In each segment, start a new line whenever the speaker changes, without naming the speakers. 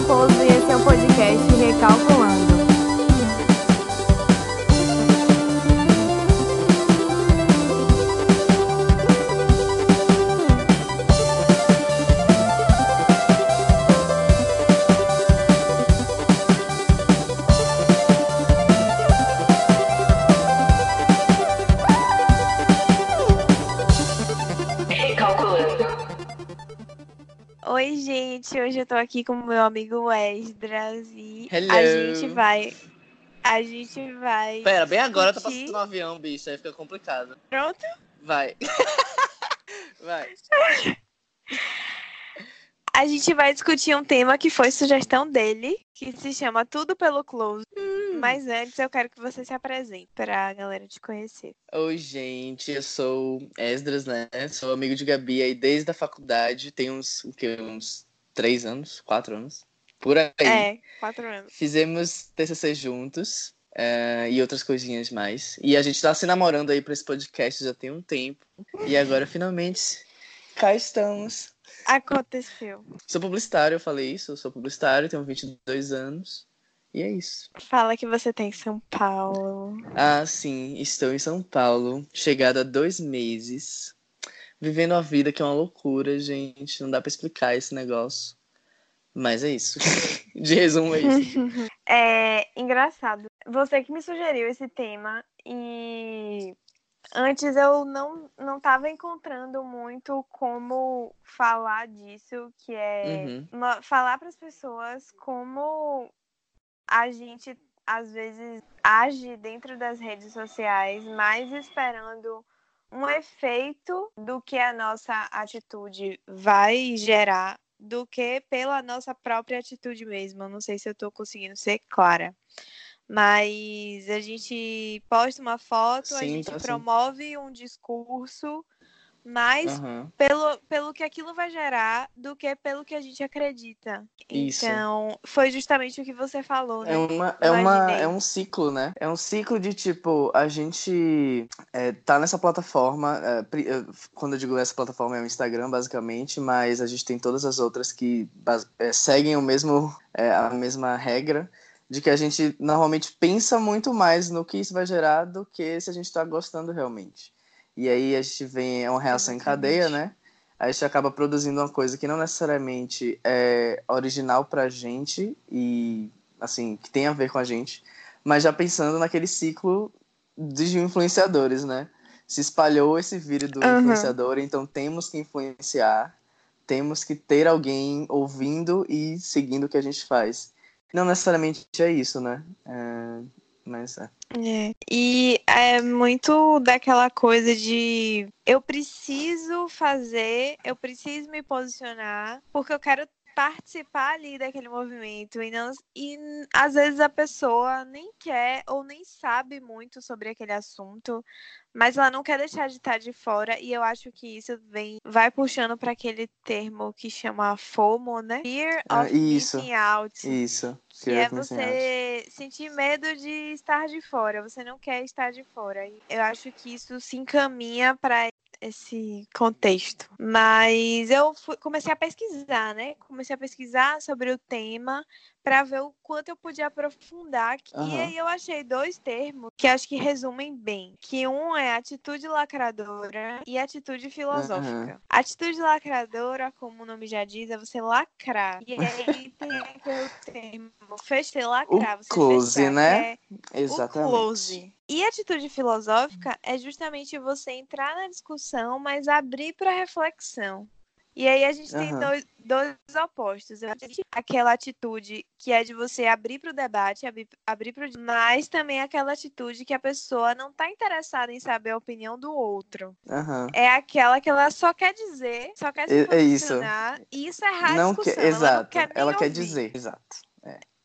sample tô aqui com o meu amigo Esdras e
Hello.
a gente vai. A gente vai.
Pera, bem agora tá
discutir-
passando um avião, bicho. Aí fica complicado.
Pronto?
Vai. Vai.
A gente vai discutir um tema que foi sugestão dele, que se chama Tudo pelo Close.
Hum.
Mas antes eu quero que você se apresente pra galera te conhecer.
Oi, gente. Eu sou Esdras, né? Sou amigo de Gabi aí desde a faculdade. Tem uns, o quê? Uns três anos? Quatro anos? Por aí.
É, quatro anos.
Fizemos TCC juntos. eh, e outras coisinhas mais. E a gente tá se namorando aí pra esse podcast já tem um tempo. E agora, finalmente, cá estamos.
Aconteceu.
Sou publicitário, eu falei isso. Eu sou publicitário, tenho 22 anos. E é isso.
Fala que você tem em São Paulo.
Ah, sim, estou em São Paulo, chegado há dois meses, vivendo a vida que é uma loucura, gente. Não dá pra explicar esse negócio. Mas é isso. De resumo, é isso.
É engraçado. Você que me sugeriu esse tema e antes eu não não estava encontrando muito como falar disso, que é
Uhum.
falar para as pessoas como a gente às vezes age dentro das redes sociais, mais esperando um efeito do que a nossa atitude vai gerar do que pela nossa própria atitude mesmo. Eu não sei se eu tô conseguindo ser clara. Mas a gente posta uma foto, a
Sim,
gente
tá sim.
promove um discurso, mais
Aham.
pelo, pelo que aquilo vai gerar do que pelo que a gente acredita.
Isso.
Então, foi justamente o que você falou, né?
É, uma, é, uma, é um ciclo, né? É um ciclo de tipo, a gente é, tá nessa plataforma. é, é, quando eu digo essa plataforma é o Instagram, basicamente, mas a gente tem todas as outras que é, seguem o mesmo, é, a mesma regra. De que a gente normalmente pensa muito mais no que isso vai gerar do que se a gente tá gostando realmente. E aí a gente vem, é uma reação em cadeia, né? A gente acaba produzindo uma coisa que não necessariamente é original pra gente e, assim, que tem a ver com a gente, mas já pensando naquele ciclo de influenciadores, né? Se espalhou esse vírus do
Aham.
influenciador, então temos que influenciar, temos que ter alguém ouvindo e seguindo o que a gente faz. Não necessariamente é isso, né? É, mas é.
É. E é muito daquela coisa de eu preciso fazer, eu preciso me posicionar, porque eu quero participar ali daquele movimento. E, não, e às vezes a pessoa nem quer ou nem sabe muito sobre aquele assunto, mas ela não quer deixar de estar de fora. E eu acho que isso vem, vai puxando para aquele termo que chama FOMO, né? Fear
Ah,
of
isso.
missing out.
Isso.
Que é você sentir medo de estar de fora, você não quer estar de fora. E Eu acho que isso se encaminha para esse contexto. Mas eu fui- comecei a pesquisar, né? Comecei a pesquisar sobre o tema para ver o quanto eu podia aprofundar. E
Aham.
aí eu achei dois termos que acho que resumem bem. Que um é atitude lacradora e atitude filosófica. Atitude lacradora, como o nome já diz, é você lacrar. E aí tem aquele termo, fechar, lacrar. você
close,
fechar,
né?
é
Exatamente.
o close. E atitude filosófica é justamente você entrar na discussão, mas abrir para reflexão. E aí a gente tem
Aham.
dois, dois opostos. Eu acho que Aquela atitude que é de você abrir para o debate, abrir, abrir para o mas também aquela atitude que a pessoa não está interessada em saber a opinião do outro.
Aham.
É aquela que ela só quer dizer, só quer se
É- é isso.
E isso é errar a
Não
discussão.
quer,
ela
exato.
quer
Ela quer dizer, exato.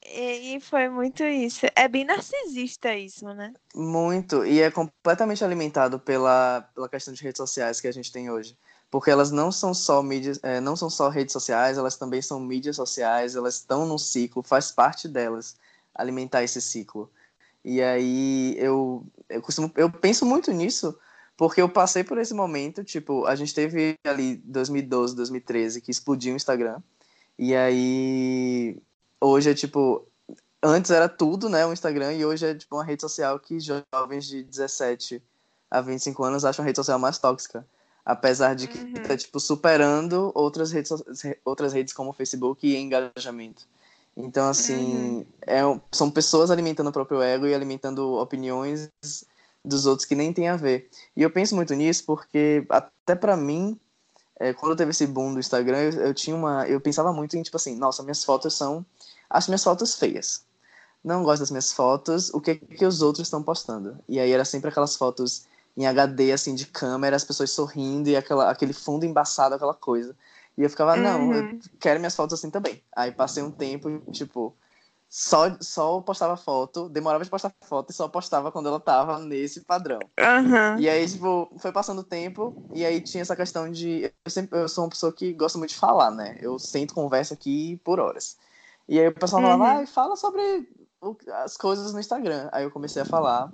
E, e foi muito isso. É bem narcisista isso, né?
Muito. E é completamente alimentado pela, pela questão de redes sociais que a gente tem hoje. Porque elas não são só mídias, é, não são só redes sociais, elas também são mídias sociais, elas estão num ciclo, faz parte delas alimentar esse ciclo. E aí eu, eu costumo, eu penso muito nisso, porque eu passei por esse momento, tipo, a gente teve ali 2012, 2013 que explodiu o Instagram. E aí hoje é tipo. Antes era tudo, né? O Instagram, e hoje é tipo uma rede social que jovens de 17 a 25 anos acham a rede social mais tóxica. Apesar de que
Uhum.
tá, tipo, superando outras redes, outras redes como o Facebook e engajamento. Então, assim, é um- são pessoas alimentando o próprio ego e alimentando opiniões dos outros que nem tem a ver. E eu penso muito nisso porque, até pra mim, é, quando teve esse boom do Instagram, eu, eu tinha uma. Eu pensava muito em, tipo assim, nossa, minhas fotos são. Acho minhas fotos feias. Não gosto das minhas fotos, o que, que os outros estão postando? E aí era sempre aquelas fotos em HD, assim, de câmera, as pessoas sorrindo e aquela, aquele fundo embaçado, aquela coisa. E eu ficava, não, eu
Uhum.
quero minhas fotos assim também. Aí passei um tempo, tipo, só, só postava foto, demorava de postar foto e só postava quando ela tava nesse padrão.
Aham.
E aí, tipo, foi passando o tempo, e aí tinha essa questão de. Eu, sempre, eu sou uma pessoa que gosta muito de falar, né? Eu sento conversa aqui por horas. E aí o pessoal falava,
Uhum.
ah, fala sobre as coisas no Instagram. Aí eu comecei a falar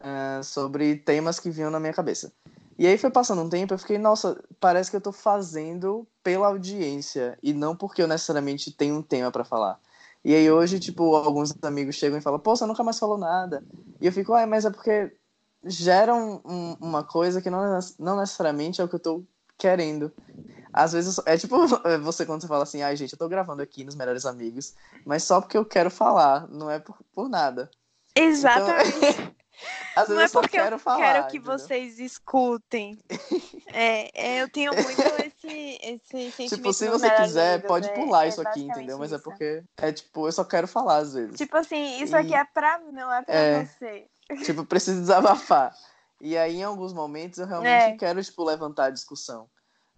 ah, sobre temas que vinham na minha cabeça. E aí foi passando um tempo, eu fiquei, nossa, parece que eu tô fazendo pela audiência, e não porque eu necessariamente tenho um tema pra falar. E aí hoje, tipo, alguns amigos chegam e falam, pô, você nunca mais falou nada. E eu fico, ai, mas é porque gera um- um- uma coisa que não, não necessariamente é o que eu tô querendo. Às vezes, é tipo você quando você fala assim, ai, gente, eu tô gravando aqui nos Melhores Amigos, mas só porque eu quero falar, não é por, por nada.
Exatamente.
Às vezes
Não é
eu só
porque
quero
eu
falar.
quero que
entendeu?
vocês escutem. É, é, eu tenho muito esse, esse sentimento.
Tipo, se você quiser,
amigos,
pode
é-
pular
é
isso aqui, entendeu? Mas é
isso.
porque é tipo, eu só quero falar às vezes.
Tipo assim, isso
E-
aqui é pra mim, não é pra
É.
você.
tipo, preciso desabafar. E aí, em alguns momentos, eu realmente
É.
quero, tipo, levantar a discussão.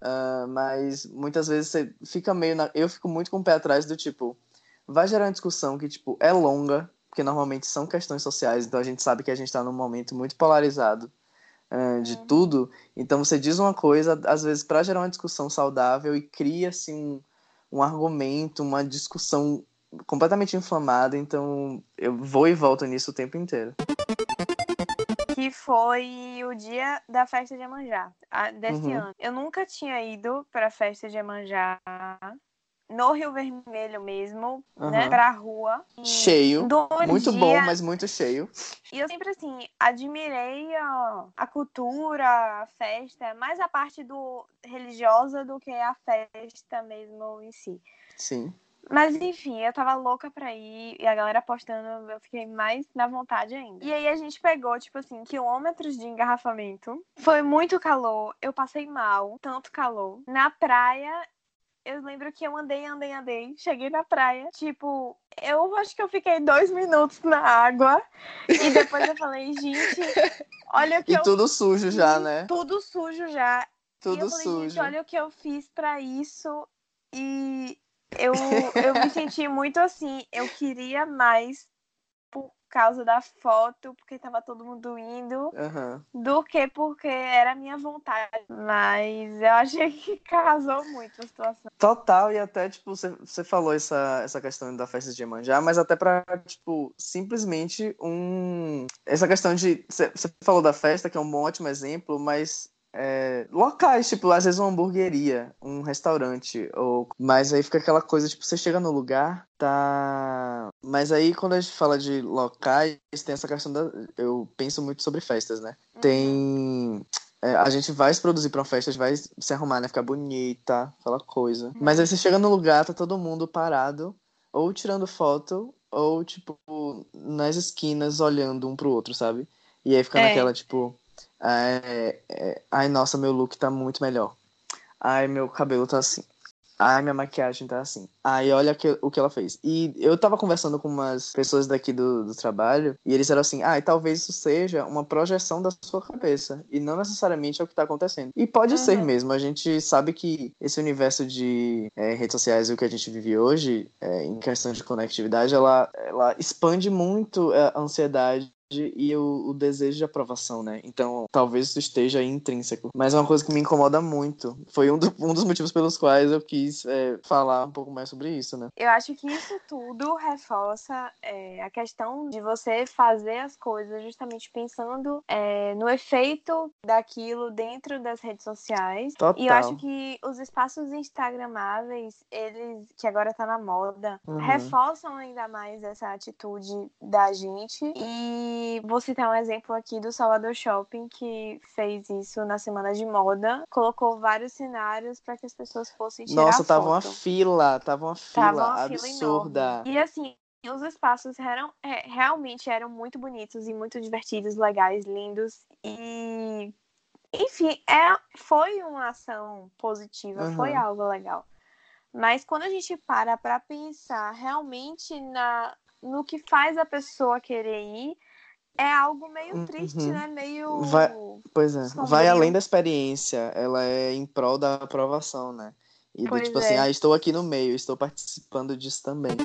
Ah, mas muitas vezes você fica meio. Na... Eu fico muito com o pé atrás do tipo, vai gerar uma discussão que, tipo, é longa, porque normalmente são questões sociais, então a gente sabe que a gente tá num momento muito polarizado ah, de
Uhum.
tudo. Então você diz uma coisa, às vezes, para gerar uma discussão saudável e cria, assim, um, um argumento, uma discussão completamente inflamada. Então eu vou e volto nisso o tempo inteiro.
Que foi o dia da festa de Iemanjá, a- desse
Uhum.
ano. Eu nunca tinha ido pra festa de Iemanjá no Rio Vermelho mesmo, né?
Aham.
Pra rua.
Cheio. Muito
dia-
bom, mas muito cheio.
E eu sempre, assim, admirei a, a cultura, a festa, mais a parte do religiosa do que a festa mesmo em si.
Sim.
Mas enfim, eu tava louca pra ir e a galera postando, eu fiquei mais na vontade ainda. E aí a gente pegou, tipo assim, quilômetros de engarrafamento. Foi muito calor, eu passei mal, tanto calor. Na praia, eu lembro que eu andei, andei, andei. Cheguei na praia, tipo, eu acho que eu fiquei dois minutos na água. E depois eu falei, gente, olha o que
E
eu
tudo sujo já,
fiz,
né?
Tudo sujo já. E
Tudo
eu falei,
sujo.
gente, olha o que eu fiz pra isso. E eu, eu me senti muito assim, eu queria mais causa da foto, porque tava todo mundo indo,
Aham.
do que porque era a minha vontade. Mas eu achei que casou muito a situação.
Total, e até, tipo, você, falou essa, essa questão da festa de Iemanjá, mas até pra, tipo, simplesmente um... Essa questão de... Você, falou da festa, que é um ótimo exemplo, mas... é, locais, tipo, às vezes uma hamburgueria, um restaurante, ou... Mas aí fica aquela coisa, tipo, você chega no lugar, tá... Mas aí, quando a gente fala de locais, tem essa questão da... Eu penso muito sobre festas, né? Tem... é, a gente vai se produzir pra uma festa, a gente vai se arrumar, né? Ficar bonita, aquela coisa. Mas aí você chega no lugar, tá todo mundo parado, ou tirando foto, ou, tipo, nas esquinas olhando um pro outro, sabe? E aí fica
É.
naquela, tipo, é, é, ai, nossa, meu look tá muito melhor. Ai, meu cabelo tá assim. Ai, minha maquiagem tá assim. Ai, olha que- o que ela fez. E eu tava conversando com umas pessoas daqui do, do trabalho, e eles eram assim, ai, talvez isso seja uma projeção da sua cabeça, e não necessariamente é o que tá acontecendo. E pode
Uhum.
ser mesmo, a gente sabe que esse universo de é, redes sociais e o que a gente vive hoje, é, em questão de conectividade, ela, ela expande muito é, a ansiedade e o, o, desejo de aprovação, né? Então, talvez isso esteja intrínseco. Mas é uma coisa que me incomoda muito. Foi um, do, um dos motivos pelos quais eu quis é, falar um pouco mais sobre isso, né?
Eu acho que isso tudo reforça é, a questão de você fazer as coisas justamente pensando é, no efeito daquilo dentro das redes sociais.
Total.
E eu acho que os espaços instagramáveis, eles, que agora tá na moda, uhum. reforçam ainda mais essa atitude da gente. E vou citar um exemplo aqui do Salvador Shopping, que fez isso na semana de moda. Colocou vários cenários para que as pessoas fossem tirar
Nossa, tava
foto.
uma fila, tava uma fila tava uma absurda.
Fila e assim, os espaços eram, é, realmente eram muito bonitos e muito divertidos, legais, lindos. E enfim, é, foi uma ação positiva, uhum. foi algo legal. Mas quando a gente para para pensar realmente na, no que faz a pessoa querer ir, é algo meio triste, uhum. né? Meio.
Vai, pois é, sombrio. vai além da experiência, ela é em prol da aprovação, né? E do tipo assim, é. assim, ah, estou aqui no meio, estou participando disso também.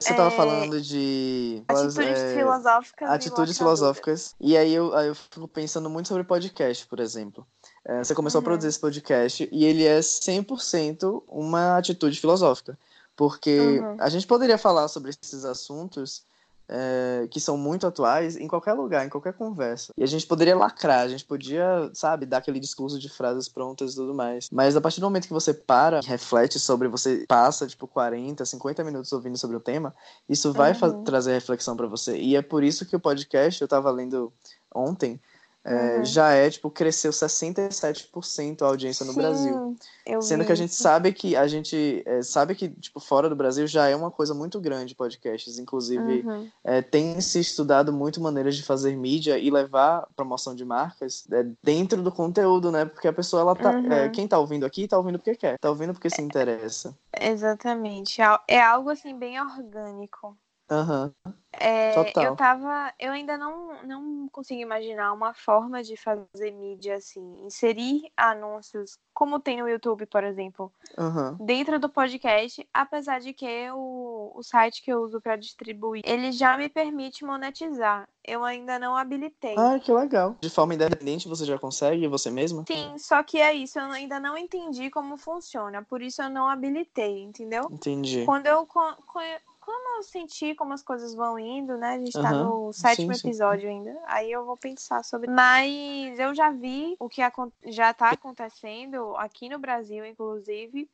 Você estava é... falando de.
Atitudes é... filosóficas.
Atitudes filosóficas. E aí eu, aí eu fico pensando muito sobre podcast, por exemplo. É, você começou uhum. a produzir esse podcast e ele é 100% uma atitude filosófica. Porque uhum. a gente poderia falar sobre esses assuntos é, que são muito atuais em qualquer lugar, em qualquer conversa. E a gente poderia lacrar, a gente podia, sabe, dar aquele discurso de frases prontas e tudo mais. Mas a partir do momento que você para, reflete sobre, você passa, tipo, 40, 50 minutos ouvindo sobre o tema, isso vai uhum. trazer reflexão para você. E é por isso que o podcast, eu tava lendo ontem, é, uhum. já é, tipo, cresceu 67% a audiência no Sim, Brasil. Sendo que a gente sabe que a gente é, sabe que, tipo, fora do Brasil já é uma coisa muito grande podcasts. Inclusive, uhum. é, tem se estudado muito maneiras de fazer mídia e levar promoção de marcas é, dentro do conteúdo, né? Porque a pessoa, ela tá. Uhum. É, quem tá ouvindo aqui, tá ouvindo porque quer, tá ouvindo porque se interessa.
Exatamente. É algo assim bem orgânico.
Aham.
Uhum. É, eu tava. Eu ainda não, não consigo imaginar uma forma de fazer mídia assim, inserir anúncios, como tem no YouTube, por exemplo,
uhum.
dentro do podcast, apesar de que o, o site que eu uso para distribuir, ele já me permite monetizar. Eu ainda não habilitei.
Ah, que legal. De forma independente você já consegue, você mesma?
Sim, só que é isso, eu ainda não entendi como funciona, por isso eu não habilitei, entendeu?
Entendi.
Quando eu como eu senti como as coisas vão indo, né? A gente uhum. tá no sétimo sim, episódio sim. ainda. Aí eu vou pensar sobre. Mas eu já vi o que já tá acontecendo aqui no Brasil, inclusive.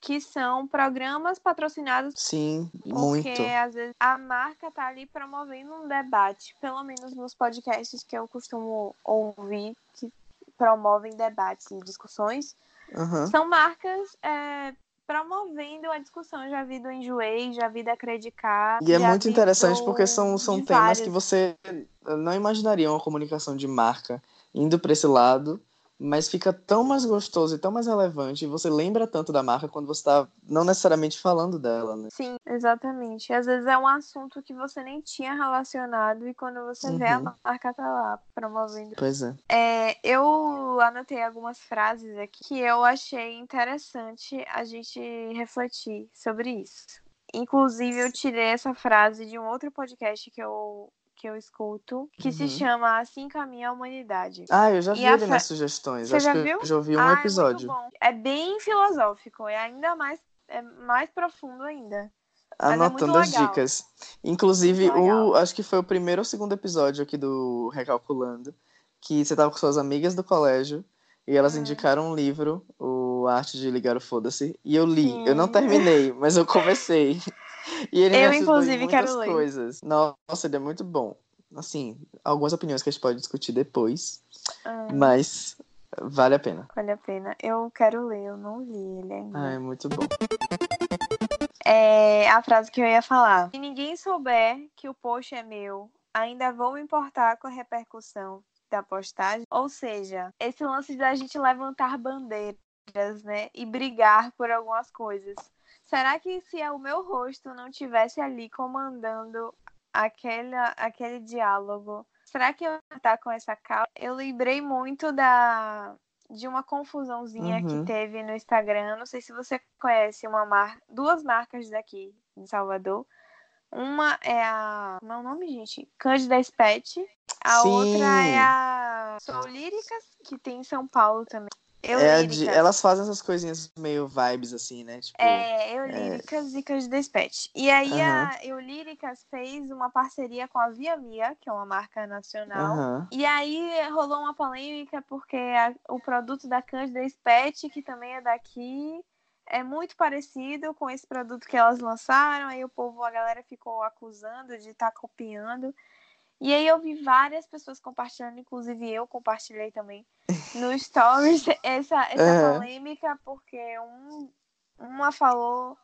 Que são programas patrocinados.
Sim, muito.
Porque às vezes a marca tá ali promovendo um debate, pelo menos nos podcasts que eu costumo ouvir, que promovem debates e discussões.
Uhum.
São marcas é, promovendo a discussão. Já vi do Enjoei, já vi da Credicar.
E é muito interessante do... porque são, são temas vários. que você não imaginaria uma comunicação de marca indo para esse lado mas fica tão mais gostoso e tão mais relevante. E você lembra tanto da marca quando você está não necessariamente falando dela, né?
Sim, exatamente. Às vezes é um assunto que você nem tinha relacionado e quando você uhum. vê a uhum. marca tá lá promovendo.
Pois é.
é. Eu anotei algumas frases aqui que eu achei interessante a gente refletir sobre isso. Inclusive, eu tirei essa frase de um outro podcast que eu que eu escuto, que uhum. se chama Assim Caminha a Humanidade.
Ah, eu já vi ele nas sugestões.
Você
Acho
já
que
viu?
Eu já ouvi um
ah,
episódio.
É, é, bem filosófico, é ainda mais, é mais profundo ainda.
É Anotando é as dicas. Inclusive, o, acho que foi o primeiro ou segundo episódio aqui do Recalculando, que você tava com suas amigas do colégio e elas hum. indicaram um livro, o Arte de Ligar o Foda-se, e eu li. Sim. Eu não terminei, mas eu comecei. E ele eu, inclusive, quero ler. coisas. Nossa, ele é muito bom. Assim, algumas opiniões que a gente pode discutir depois. Ah. Mas vale a pena.
Vale a pena. Eu quero ler, eu não li ele ainda.
Ah, é muito bom.
É a frase que eu ia falar. Se ninguém souber que o post é meu, ainda vou me importar com a repercussão da postagem. Ou seja, esse lance da gente levantar bandeiras, né? E brigar por algumas coisas. Será que se o meu rosto não tivesse ali comandando aquele, aquele diálogo, será que eu estar com essa calma? Eu lembrei muito da de uma confusãozinha uhum. que teve no Instagram. Não sei se você conhece uma mar... duas marcas daqui de Salvador, Uma é a. Como é o nome, gente? Cândida Spet. A
Sim.
outra é a Sou Líricas, que tem em São Paulo também. Eu
É de- elas fazem essas coisinhas meio vibes, assim, né? Tipo,
É, Eu Líricas e Cândida Spet. E aí
Aham.
a Eu Líricas fez uma parceria com a Via Mia, que é uma marca nacional.
aham.
E aí rolou uma polêmica porque a- o produto da Cândida Spet, que também é daqui, é muito parecido com esse produto que elas lançaram. Aí o povo, a galera ficou acusando de estar copiando. E aí eu vi várias pessoas compartilhando, inclusive eu compartilhei também no Stories essa, essa
Aham.
polêmica, porque um, uma falou.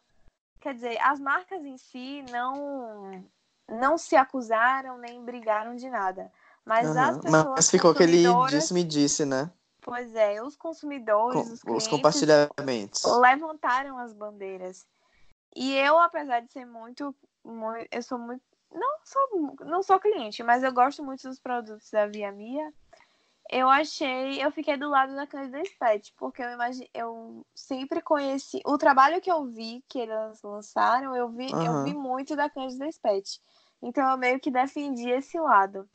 Quer dizer, as marcas em si não, não se acusaram nem brigaram de nada. Mas as
aham.
pessoas
Mas ficou aquele disse-me-disse, né?
Pois é, os consumidores,
Com-
os clientes
os compartilhamentos.
levantaram as bandeiras. E eu, apesar de ser muito, mui- eu sou muito, não sou, não sou cliente, mas eu gosto muito dos produtos da Via Mia. Eu achei, eu fiquei do lado da Cândida Spet, porque eu imagi, eu sempre conheci o trabalho que eu vi que elas lançaram, eu vi, eu
Aham.
vi muito da Cândida Spet. Então eu meio que defendi esse lado.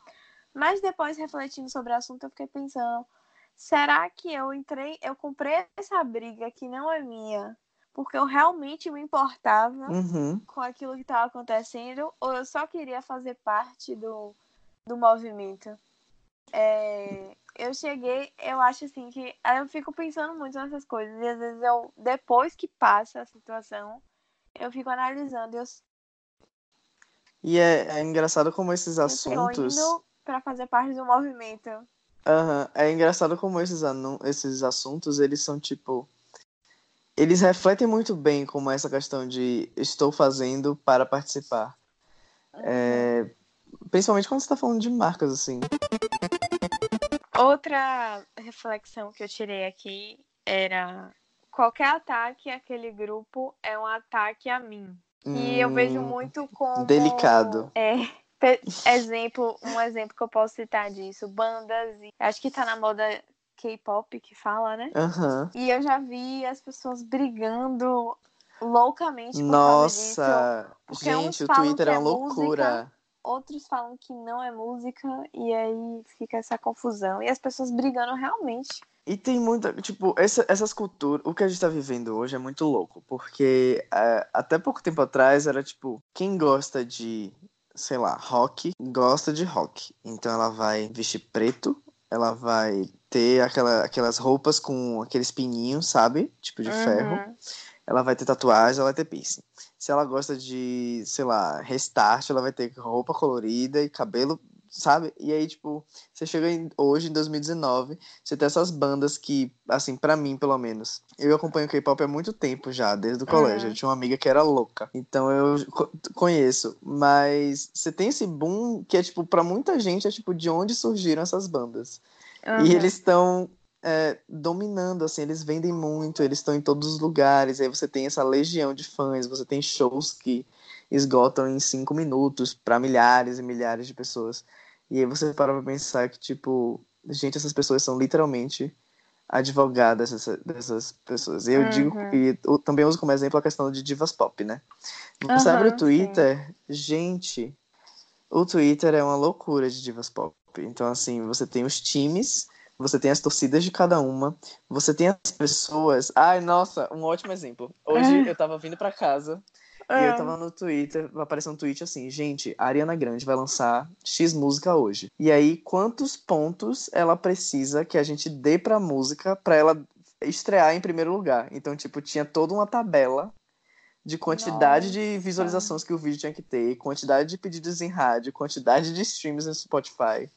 Mas depois refletindo sobre o assunto, eu fiquei pensando, será que eu entrei, eu comprei essa briga que não é minha, porque eu realmente me importava
Uhum.
com aquilo que estava acontecendo, ou eu só queria fazer parte do, do movimento? É, eu cheguei, eu acho assim que eu fico pensando muito nessas coisas, e às vezes eu, depois que passa a situação, eu fico analisando, eu
E é, é engraçado como esses assuntos.
para fazer parte do movimento.
Aham, É engraçado como esses, anu- esses assuntos, eles são tipo. Eles refletem muito bem como essa questão de estou fazendo para participar. É, principalmente quando você tá falando de marcas, assim.
Outra reflexão que eu tirei aqui era qualquer ataque àquele grupo é um ataque a mim. E eu vejo
Hum,
muito como
delicado.
É, exemplo, um exemplo que eu posso citar disso, bandas, e- acho que tá na moda K-pop que fala, né?
Aham.
E eu já vi as pessoas brigando loucamente por causa disso.
Nossa,
uns
gente, o Twitter é
é
uma loucura.
Outros falam que não é música e aí fica essa confusão e as pessoas brigando realmente.
E tem muita, tipo, essa- essas culturas, o que a gente tá vivendo hoje é muito louco, porque é, até pouco tempo atrás era tipo, quem gosta de, sei lá, rock, gosta de rock. Então ela vai vestir preto, ela vai ter aquela, aquelas roupas com aqueles pininhos, sabe? Tipo de ferro.
Uhum.
Ela vai ter tatuagem, ela vai ter piercing. Se ela gosta de, sei lá, restart, ela vai ter roupa colorida e cabelo, sabe? E aí, tipo, você chega em- hoje, em 2019, você tem essas bandas que, assim, pra mim, pelo menos, eu acompanho K-pop há muito tempo já, desde o colégio.
Uhum.
Eu tinha uma amiga que era louca. Então eu co- conheço. Mas você tem esse boom que é, tipo, pra muita gente, é tipo, de onde surgiram essas bandas.
Uhum.
E eles estão é, dominando, assim, eles vendem muito, eles estão em todos os lugares, aí você tem essa legião de fãs, você tem shows que esgotam em cinco minutos para milhares e milhares de pessoas. E aí você para pra pensar que, tipo, gente, essas pessoas são literalmente advogadas dessa- dessas pessoas. E eu
Uhum.
digo, e eu também uso como exemplo a questão de divas pop, né? Você
Aham,
abre o
sim.
Twitter, gente, o Twitter é uma loucura de divas pop. Então, assim, você tem os times, você tem as torcidas de cada uma, você tem as pessoas. Ai, nossa, um ótimo exemplo. Hoje eu tava vindo pra casa e
Ah.
eu tava no Twitter, apareceu um tweet assim, gente, a Ariana Grande vai lançar X música hoje. E aí, quantos pontos ela precisa que a gente dê pra música pra ela estrear em primeiro lugar? Então, tipo, tinha toda uma tabela de quantidade de visualizações que o vídeo tinha que ter, quantidade de pedidos em rádio, quantidade de streams no Spotify.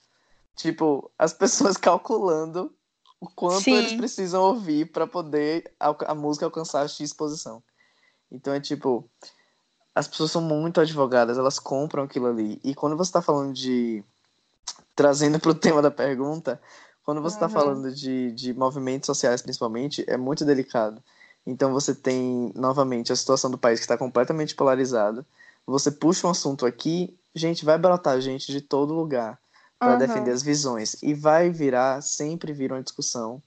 Tipo, as pessoas calculando o quanto
Sim.
eles precisam ouvir pra poder alca- a música alcançar X posição. Então é tipo, as pessoas são muito advogadas, elas compram aquilo ali. E quando você tá falando de. Trazendo pro tema da pergunta, quando você tá
Uhum.
falando de, de movimentos sociais, principalmente, é muito delicado. Então você tem, novamente, a situação do país que está completamente polarizada. Você puxa um assunto aqui, gente, vai brotar gente de todo lugar para
Uhum.
defender as visões. E vai virar, sempre vira uma discussão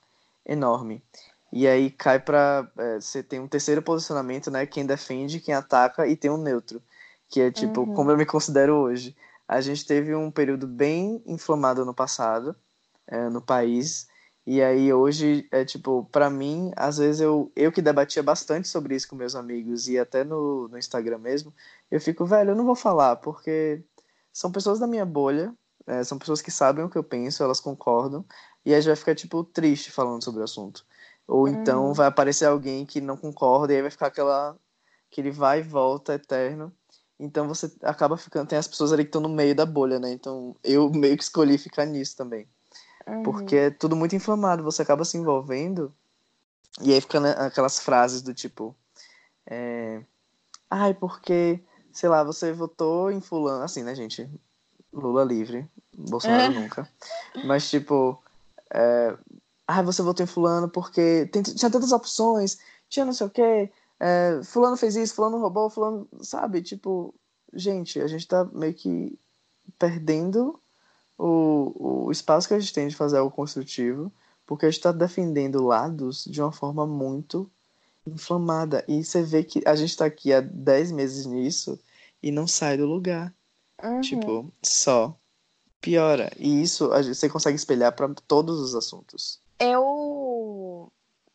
enorme. E aí cai para Você tem um terceiro posicionamento, né? Quem defende, quem ataca e tem um neutro. que é tipo,
Uhum.
como eu me considero hoje. A gente teve um período bem inflamado no passado, é, no país, e aí hoje é tipo, pra mim, às vezes eu, eu que debatia bastante sobre isso com meus amigos e até no, no Instagram mesmo, eu fico, velho, eu não vou falar, porque são pessoas da minha bolha, é, são pessoas que sabem o que eu penso, elas concordam, e aí gente vai ficar, tipo, triste falando sobre o assunto. Ou então
Uhum.
vai aparecer alguém que não concorda, e aí vai ficar aquela, aquele vai e volta eterno. Então você acaba ficando, tem as pessoas ali que estão no meio da bolha, né? Então eu meio que escolhi ficar nisso também.
Uhum.
Porque é tudo muito inflamado, você acaba se envolvendo, e aí fica né, aquelas frases do tipo, é, ai, porque, sei lá, você votou em fulano, assim, né, gente? Lula livre, Bolsonaro nunca. Mas, tipo, é, ai, você votou em fulano porque tem- tinha tantas opções, tinha não sei o quê, é, fulano fez isso, fulano roubou, fulano, sabe? Tipo, gente, a gente tá meio que perdendo o, o espaço que a gente tem de fazer algo construtivo, porque a gente está defendendo lados de uma forma muito inflamada. E você vê que a gente está aqui há 10 meses nisso e não sai do lugar.
Uhum.
Tipo, só piora. E isso você consegue espelhar para todos os assuntos.
Eu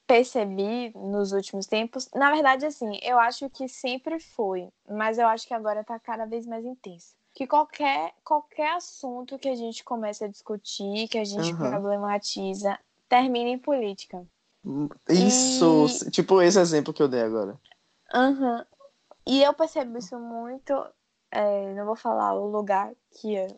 percebi nos últimos tempos, na verdade, assim, eu acho que sempre foi, mas eu acho que agora tá cada vez mais intenso. Que qualquer, qualquer assunto que a gente comece a discutir, que a gente
Aham.
problematiza, termina em política.
Isso,
E-
tipo esse exemplo que eu dei agora.
Aham. E eu percebo isso muito. É, não vou falar o lugar que eu,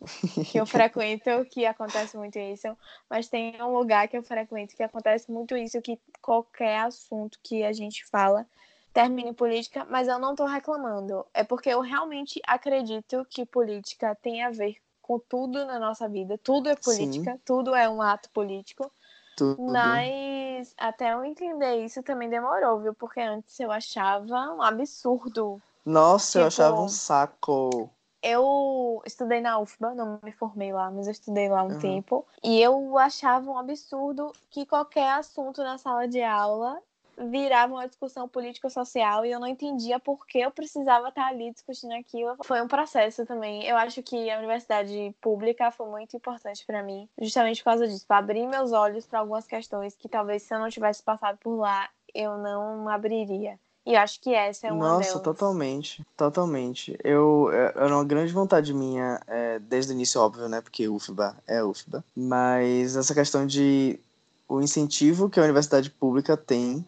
que eu frequento, que acontece muito isso, mas tem um lugar que eu frequento que acontece muito isso, que qualquer assunto que a gente fala termina em política, mas eu não tô reclamando. É porque eu realmente acredito que política tem a ver com tudo na nossa vida. Tudo é política, tudo é um ato político.
Tudo.
Mas até eu entender isso também demorou, viu? Porque antes eu achava um absurdo.
Nossa, eu
tipo-
achava um saco.
Eu estudei na UFBA, não me formei lá, mas eu estudei lá um
Uhum.
tempo. E eu achava um absurdo que qualquer assunto na sala de aula virava uma discussão político-social e eu não entendia por que eu precisava estar ali discutindo aquilo. Foi um processo também. Eu acho que a universidade pública foi muito importante para mim, justamente por causa disso, para abrir meus olhos para algumas questões que talvez se eu não tivesse passado por lá, eu não abriria. E acho que essa é uma
Nossa,
delas.
totalmente, totalmente. Eu, é- era uma grande vontade minha, é, desde o início, óbvio, né? Porque UFBA é UFBA. Mas essa questão de o incentivo que a universidade pública tem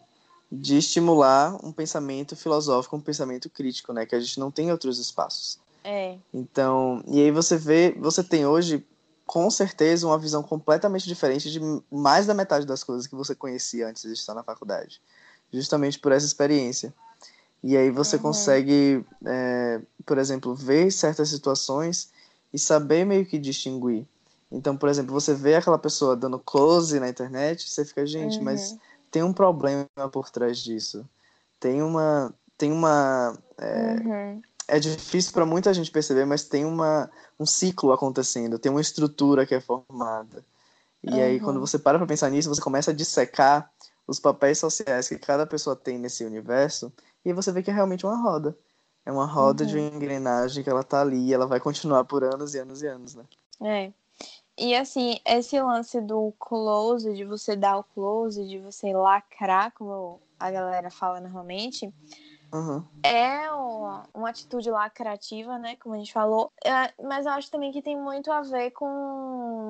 de estimular um pensamento filosófico, um pensamento crítico, né? Que a gente não tem em outros espaços.
É.
Então, e aí você vê, você tem hoje, com certeza, uma visão completamente diferente de mais da metade das coisas que você conhecia antes de estar na faculdade. Justamente por essa experiência. E aí você
Uhum.
consegue, é, por exemplo, ver certas situações e saber meio que distinguir. Então, por exemplo, você vê aquela pessoa dando close na internet, você fica, gente, mas
Uhum.
tem um problema por trás disso. Tem uma. Tem uma.
Uhum.
É difícil para muita gente perceber, mas tem uma, um ciclo acontecendo, tem uma estrutura que é formada. E aí,
Uhum.
quando você para pra pensar nisso, você começa a dissecar os papéis sociais que cada pessoa tem nesse universo, e você vê que é realmente uma roda. É uma roda de
Uhum.
uma engrenagem que ela tá ali e ela vai continuar por anos e anos e anos, né?
É. E assim, esse lance do close, de você dar o close, de você lacrar, como a galera fala normalmente,
Uhum.
é uma, uma atitude lacrativa, né? Como a gente falou. É, mas eu acho também que tem muito a ver com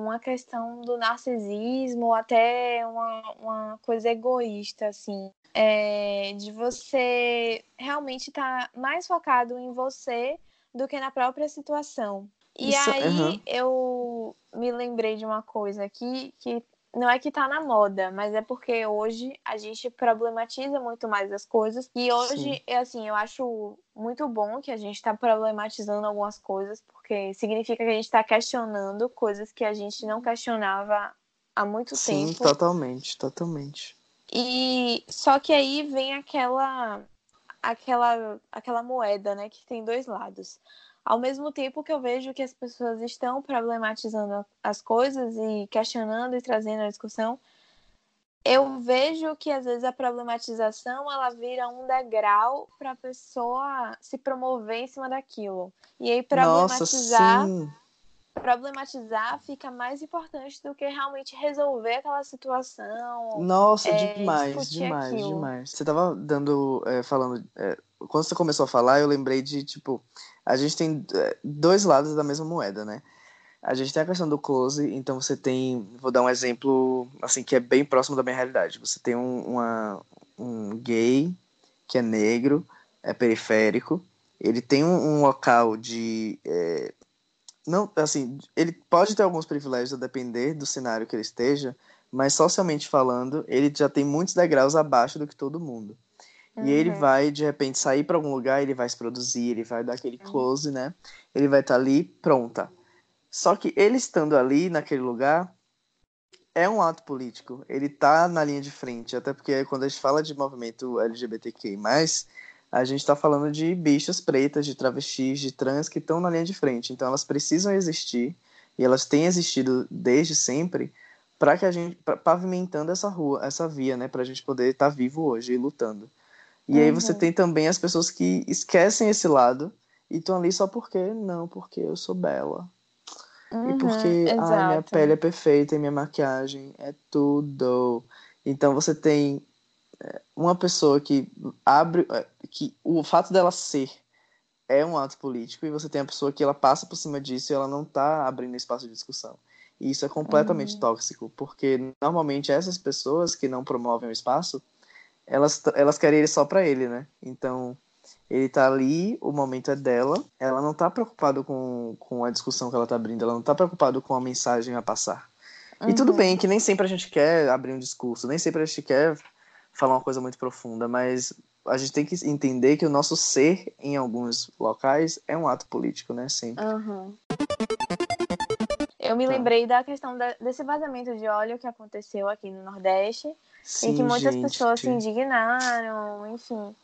uma questão do narcisismo, ou até uma, uma coisa egoísta, assim. É, de você realmente estar mais focado em você do que na própria situação. E
Isso,
aí
aham.
eu me lembrei de uma coisa aqui que não é que tá na moda, mas é porque hoje a gente problematiza muito mais as coisas. E hoje,
Sim.
é assim, eu acho muito bom que a gente tá problematizando algumas coisas, porque significa que a gente tá questionando coisas que a gente não questionava há muito
Sim,
tempo.
totalmente, totalmente.
E só que aí vem aquela aquela aquela moeda, né, que tem dois lados. Ao mesmo tempo que eu vejo que as pessoas estão problematizando as coisas e questionando e trazendo a discussão, eu vejo que às vezes a problematização ela vira um degrau para a pessoa se promover em cima daquilo. E aí problematizar,
Nossa,
problematizar fica mais importante do que realmente resolver aquela situação.
Nossa,
é,
demais, demais,
aquilo.
demais. Você tava dando, é, falando, é, quando você começou a falar, eu lembrei de, tipo, a gente tem é, dois lados da mesma moeda, né? A gente tem a questão do close, então você tem, vou dar um exemplo, assim, que é bem próximo da minha realidade. Você tem um, uma, um gay que é negro, é periférico, ele tem um, um local de é, não, assim, ele pode ter alguns privilégios a depender do cenário que ele esteja, mas socialmente falando, ele já tem muitos degraus abaixo do que todo mundo. E ele
Uhum.
vai, de repente, sair para algum lugar, ele vai se produzir, ele vai dar aquele close, né? Ele vai estar ali pronta. Só que ele estando ali, naquele lugar, é um ato político. Ele tá na linha de frente. Até porque quando a gente fala de movimento LGBTQI, a gente está falando de bichas pretas, de travestis, de trans que estão na linha de frente. Então elas precisam existir, e elas têm existido desde sempre, para que a gente. pavimentando essa rua, essa via, né? Pra gente poder estar vivo hoje e lutando. E aí você
Uhum.
tem também as pessoas que esquecem esse lado e estão ali só porque, não, porque eu sou bela. E
Uhum,
porque ai, minha pele é perfeita e minha maquiagem é tudo. Então você tem é, uma pessoa que abre. é, que o fato dela ser é um ato político, e você tem a pessoa que ela passa por cima disso e ela não tá abrindo espaço de discussão. E isso é completamente
Uhum.
tóxico, porque normalmente essas pessoas que não promovem o espaço, elas, elas querem ele só pra ele, né? Então, ele tá ali, o momento é dela, ela não tá preocupada com, com a discussão que ela tá abrindo, ela não tá preocupada com a mensagem a passar. E tudo
Uhum.
bem que nem sempre a gente quer abrir um discurso, nem sempre a gente quer falar uma coisa muito profunda, mas a gente tem que entender que o nosso ser em alguns locais é um ato político, né? Sempre.
Aham. Eu me
Tá.
lembrei da questão da- desse vazamento de óleo que aconteceu aqui no Nordeste
Sim,
e que muitas
gente.
pessoas se indignaram, enfim.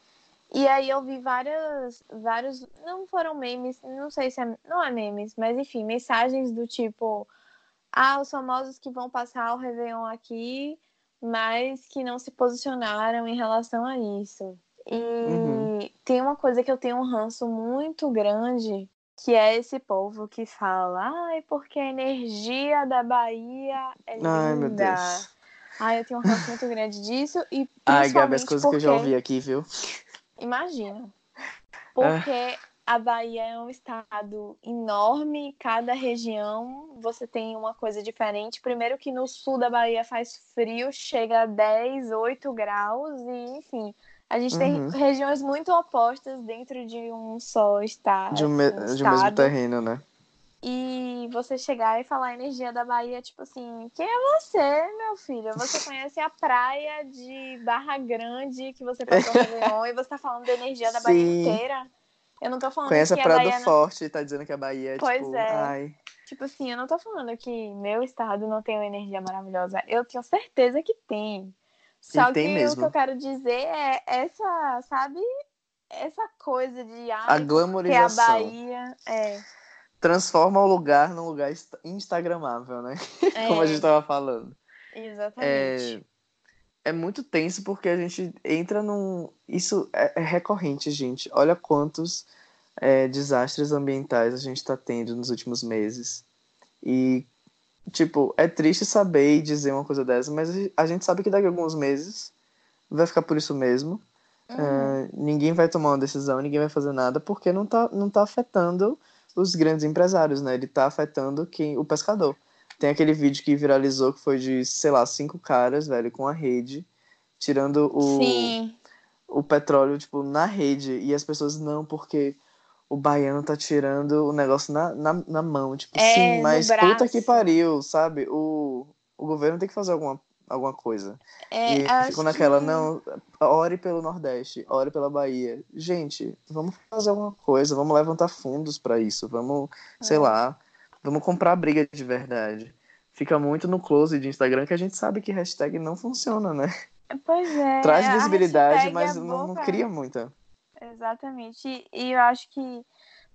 E aí eu vi várias, vários, não foram memes, não sei se é, não é memes, mas enfim, mensagens do tipo, ah, os famosos que vão passar o Réveillon aqui, mas que não se posicionaram em relação a isso. E
Uhum.
tem uma coisa que eu tenho um ranço muito grande, que é esse povo que fala, ai, porque a energia da Bahia é linda.
Ai, meu Deus.
Ai, eu tenho um ranço muito grande disso e
Ai, Gabi, as coisas que eu já
porque-
ouvi aqui, viu?
Imagina. Porque a Bahia é um estado enorme, cada região você tem uma coisa diferente. Primeiro que no sul da Bahia faz frio, chega a 10, 8 graus e, enfim, a gente
Uhum.
tem regiões muito opostas dentro de um só esta-
De um, me-
um
de um mesmo
estado.
terreno, né?
E você chegar e falar a energia da Bahia, tipo assim, quem é você, meu filho? Você conhece a praia de Barra Grande que você passou o Réveillon e você tá falando da energia da Bahia
Sim.
inteira? Eu não tô falando
Conhece
que
a Praia
Bahia
do
não...
Forte e tá dizendo que a Bahia é
Pois
tipo.
é.
Ai.
Tipo assim, eu não tô falando que meu estado não tem uma energia maravilhosa. Eu tenho certeza que tem. Só
tem
que
mesmo.
o que eu quero dizer é essa, sabe? Essa coisa de
A
ai, porque a
glamorização.
Bahia é,
Transforma o lugar num lugar insta- instagramável, né? Como a
é,
gente tava falando.
exatamente.
É muito tenso porque a gente entra num. Isso é, é recorrente, gente. Olha quantos é, desastres ambientais a gente tá tendo nos últimos meses. E, tipo, é triste saber e dizer uma coisa dessa, mas a gente sabe que daqui a alguns meses vai ficar por isso mesmo.
Uhum.
É, ninguém vai tomar uma decisão, ninguém vai fazer nada, porque não tá, não tá afetando os grandes empresários, né? Ele tá afetando quem, o pescador. Tem aquele vídeo que viralizou que foi de, sei lá, cinco caras, velho, com a rede, tirando o,
Sim,
o petróleo, tipo, na rede. E as pessoas, não, porque o baiano tá tirando o negócio na, na, na mão. Tipo,
É,
sim, mas puta que pariu, sabe? O, o governo tem que fazer alguma, alguma coisa.
é,
E ficou naquela,
que-
não, ore pelo Nordeste, ore pela Bahia. Gente, vamos fazer alguma coisa, vamos levantar fundos pra isso, vamos, sei
É.
lá, vamos comprar briga de verdade. Fica muito no close de Instagram que a gente sabe que hashtag não funciona, né?
Pois é.
Traz visibilidade, mas
é
não, não cria muita.
Exatamente. E eu acho que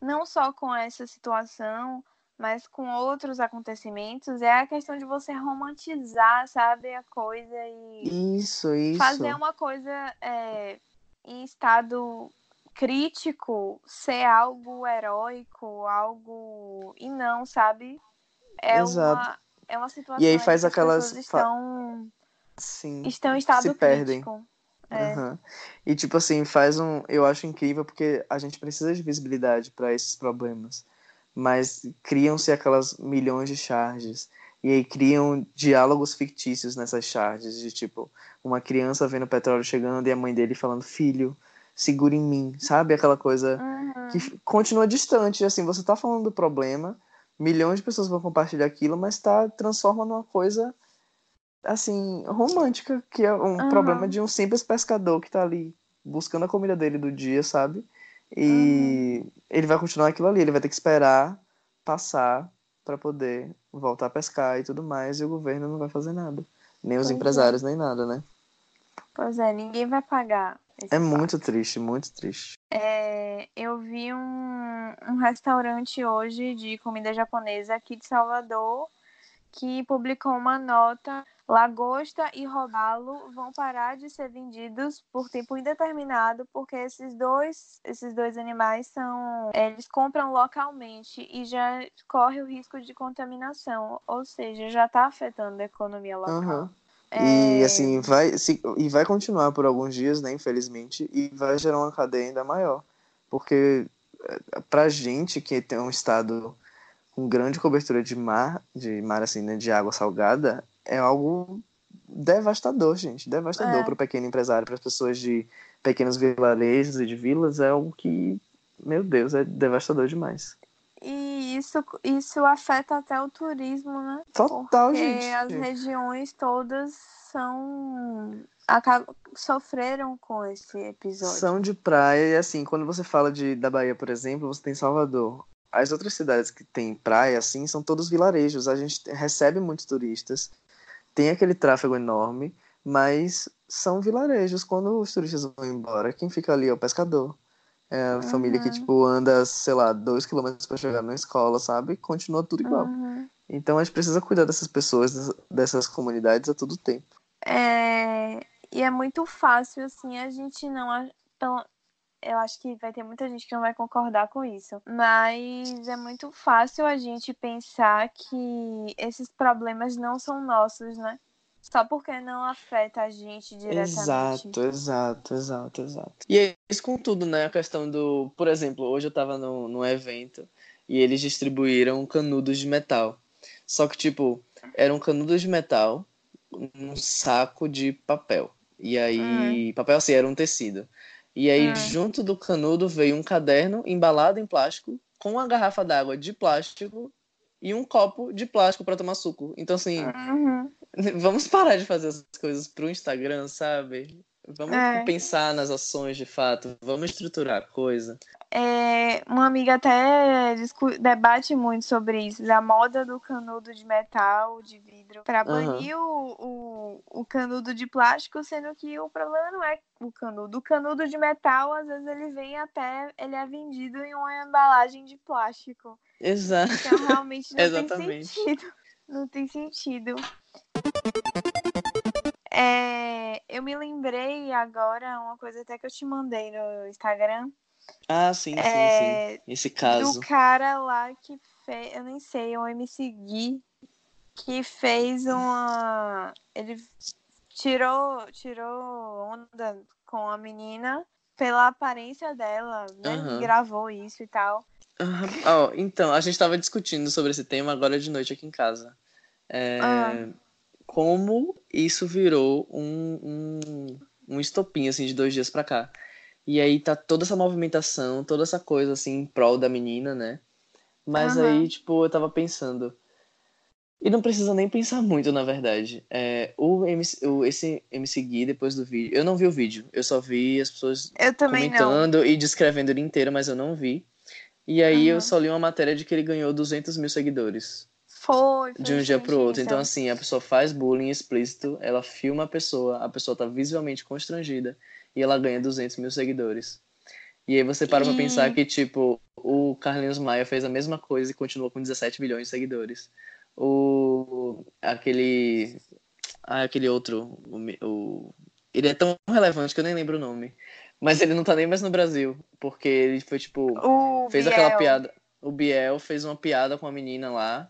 não só com essa situação, mas com outros acontecimentos, é a questão de você romantizar, sabe, a coisa e
Isso, isso.
fazer uma coisa é, em estado crítico ser algo heróico, algo. E não, sabe? É
Exato.
uma, é uma situação
E aí faz
que as
aquelas
estão,
Sim.
estão em estado
se perdem.
crítico. É.
E tipo assim, faz um. Eu acho incrível porque a gente precisa de visibilidade para esses problemas. Mas criam-se aquelas milhões de charges. E aí criam diálogos fictícios nessas charges. De tipo, uma criança vendo o petróleo chegando e a mãe dele falando: Filho, segura em mim. Sabe? Aquela coisa
Uhum.
que continua distante. Assim, você tá falando do problema, milhões de pessoas vão compartilhar aquilo, mas tá transforma numa coisa assim romântica, que é um
Aham.
problema de um simples pescador que tá ali buscando a comida dele do dia, sabe? E ele vai continuar aquilo ali, ele vai ter que esperar passar para poder voltar a pescar e tudo mais, e o governo não vai fazer nada. Nem os
Pois é.
empresários, nem nada, né?
Pois é, ninguém vai pagar.
É muito triste, muito triste.
É, eu vi um, um restaurante hoje de comida japonesa aqui de Salvador que publicou uma nota: lagosta e robalo vão parar de ser vendidos por tempo indeterminado porque esses dois, esses dois animais são, eles compram localmente e já corre o risco de contaminação, ou seja, já está afetando a economia local.
Aham.
É,
E assim, vai, se, e vai continuar por alguns dias, né, infelizmente, e vai gerar uma cadeia ainda maior. Porque eh, pra gente que tem um estado com grande cobertura de mar, de mar assim, né, de água salgada, é algo devastador, gente, devastador
É.
para o pequeno empresário, para as pessoas de pequenos vilarejos e de vilas, é algo que, meu Deus, é devastador demais.
E isso, isso afeta até o turismo, né?
Total,
Porque
gente.
as regiões todas são acabam, sofreram com esse episódio.
São de praia e assim, quando você fala de, da Bahia, por exemplo, você tem Salvador. As outras cidades que tem praia, assim, são todos vilarejos. A gente recebe muitos turistas, tem aquele tráfego enorme, mas são vilarejos. Quando os turistas vão embora, quem fica ali é o pescador. É a família que,
Uhum.
tipo, anda, sei lá, dois quilômetros para chegar na escola, sabe? Continua tudo igual.
Uhum.
Então a gente precisa cuidar dessas pessoas, dessas- dessas comunidades a todo tempo.
É, e é muito fácil, assim, a gente não. Eu acho que vai ter muita gente que não vai concordar com isso. Mas é muito fácil a gente pensar que esses problemas não são nossos, né? Só porque não afeta a gente diretamente.
Exato, exato, exato, exato. E é isso com tudo, né? A questão do. Por exemplo, hoje eu tava num, num evento e eles distribuíram canudos de metal. Só que, tipo, eram canudos de metal num saco de papel. E aí. Papel assim, era um tecido. E aí,
Hum.
junto do canudo, veio um caderno embalado em plástico, com uma garrafa d'água de plástico e um copo de plástico para tomar suco. Então, assim.
Uhum.
Vamos parar de fazer as coisas pro Instagram, sabe? Vamos
É.
pensar nas ações de fato, vamos estruturar a coisa.
É, uma amiga até debate muito sobre isso, da moda do canudo de metal, de vidro, para banir o, o, o canudo de plástico, sendo que o problema não é o canudo. O canudo de metal, às vezes, ele vem até, ele é vendido em uma embalagem de plástico.
Exato.
Então, realmente, não tem sentido. Não tem sentido. É, eu me lembrei agora, uma coisa até que eu te mandei no Instagram,
Ah, sim, sim,
É,
sim. Esse caso.
do cara lá que fez, eu nem sei, o MC Gui, que fez uma. Ele tirou, tirou onda com a menina pela aparência dela, né?
Aham.
Gravou isso e tal.
Aham. Ó, então, a gente estava discutindo sobre esse tema agora de noite aqui em casa. É,
Ah.
Como isso virou um, um, um estopim, assim, de dois dias pra cá. E aí tá toda essa movimentação, toda essa coisa, assim, em prol da menina, né? Mas
Aham.
aí, tipo, eu tava pensando. E não precisa nem pensar muito, na verdade. É, o MC, o, esse MC Gui, depois do vídeo. Eu não vi o vídeo, eu só vi as pessoas
Eu também não.
comentando e descrevendo ele inteiro, mas eu não vi. E aí eu
Aham.
só li uma matéria de que ele ganhou 200 mil seguidores
Foi, foi
de um dia pro outro. Então, assim, a pessoa faz bullying explícito, ela filma a pessoa, a pessoa tá visualmente constrangida e ela ganha 200 mil seguidores. E aí você para pra pensar que, tipo, o Carlinhos Maia fez a mesma coisa e continuou com 17 milhões de seguidores. O. aquele. Ah, aquele outro. O, ele é tão relevante que eu nem lembro o nome. Mas ele não tá nem mais no Brasil. Porque ele foi, tipo.
O
fez
Biel.
aquela piada. O Biel fez uma piada com a menina lá.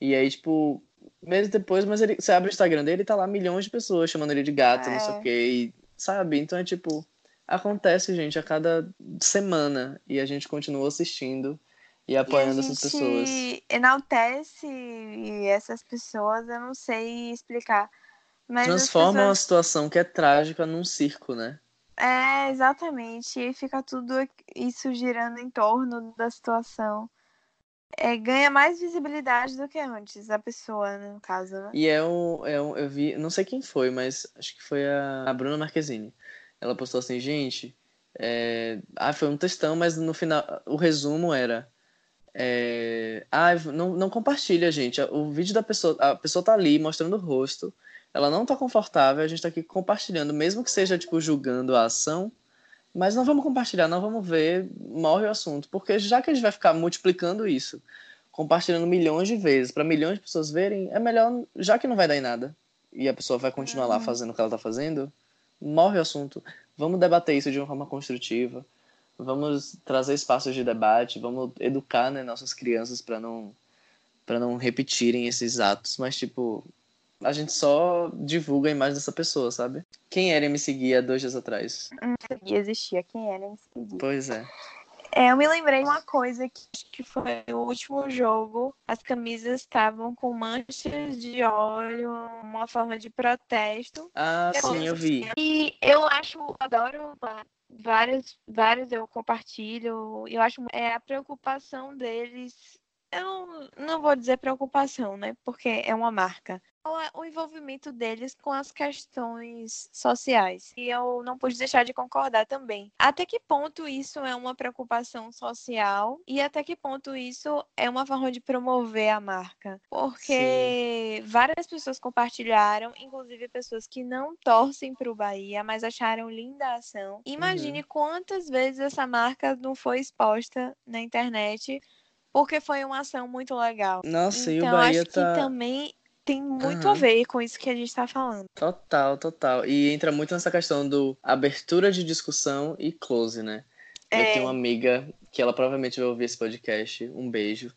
E aí, tipo, meses depois, mas ele, você abre o Instagram dele e tá lá milhões de pessoas chamando ele de gato, não sei
É.
o quê. E, sabe? Então é tipo. Acontece, gente, a cada semana. E a gente continua assistindo e apoiando
e
essas pessoas.
enaltece essas pessoas, eu não sei explicar. Mas as
Transforma uma
pessoas-
situação que é trágica num circo, né?
É, exatamente. E fica tudo isso girando em torno da situação. É, ganha mais visibilidade do que antes, a pessoa, né, no caso, né?
E é um, é um. Eu vi. Não sei quem foi, mas acho que foi a, a Bruna Marquezine. Ela postou assim, gente. é, Ah, foi um textão, mas no final. O resumo era. é, Ah, não, não compartilha, gente. O vídeo da pessoa. A pessoa tá ali mostrando o rosto. Ela não tá confortável, a gente tá aqui compartilhando, mesmo que seja, tipo, julgando a ação. Mas não vamos compartilhar, não vamos ver, morre o assunto. Porque já que a gente vai ficar multiplicando isso, compartilhando milhões de vezes para milhões de pessoas verem, é melhor, já que não vai dar em nada, e a pessoa vai continuar lá
Uhum.
fazendo o que ela tá fazendo, morre o assunto. Vamos debater isso de uma forma construtiva. Vamos trazer espaços de debate, vamos educar né, nossas crianças para não para não repetirem esses atos, mas tipo, a gente só divulga a imagem dessa pessoa, sabe? Quem era me seguir há dois dias atrás?
E existia quem era me seguir.
Pois é.
É, eu me lembrei de uma coisa que, que foi o último jogo. As camisas estavam com manchas de óleo, uma forma de protesto.
Ah,
Eu
sim, eu vi.
E eu acho, adoro vários, vários eu compartilho. Eu acho é a preocupação deles. Eu não, não vou dizer preocupação, né? Porque é uma marca. O, o envolvimento deles com as questões sociais. E eu não pude deixar de concordar também. Até que ponto isso é uma preocupação social e até que ponto isso é uma forma de promover a marca? Porque várias pessoas compartilharam, inclusive pessoas que não torcem para o Bahia, mas acharam linda a ação. Imagine quantas vezes essa marca não foi exposta na internet porque foi uma ação muito legal.
Nossa, e o
Então,
Bahia
acho
tá.
que também tem muito
Aham.
a ver com isso que a gente está falando.
Total, total. E entra muito nessa questão do abertura de discussão e close, né? Eu
É.
tenho uma amiga que ela provavelmente vai ouvir esse podcast. Um beijo.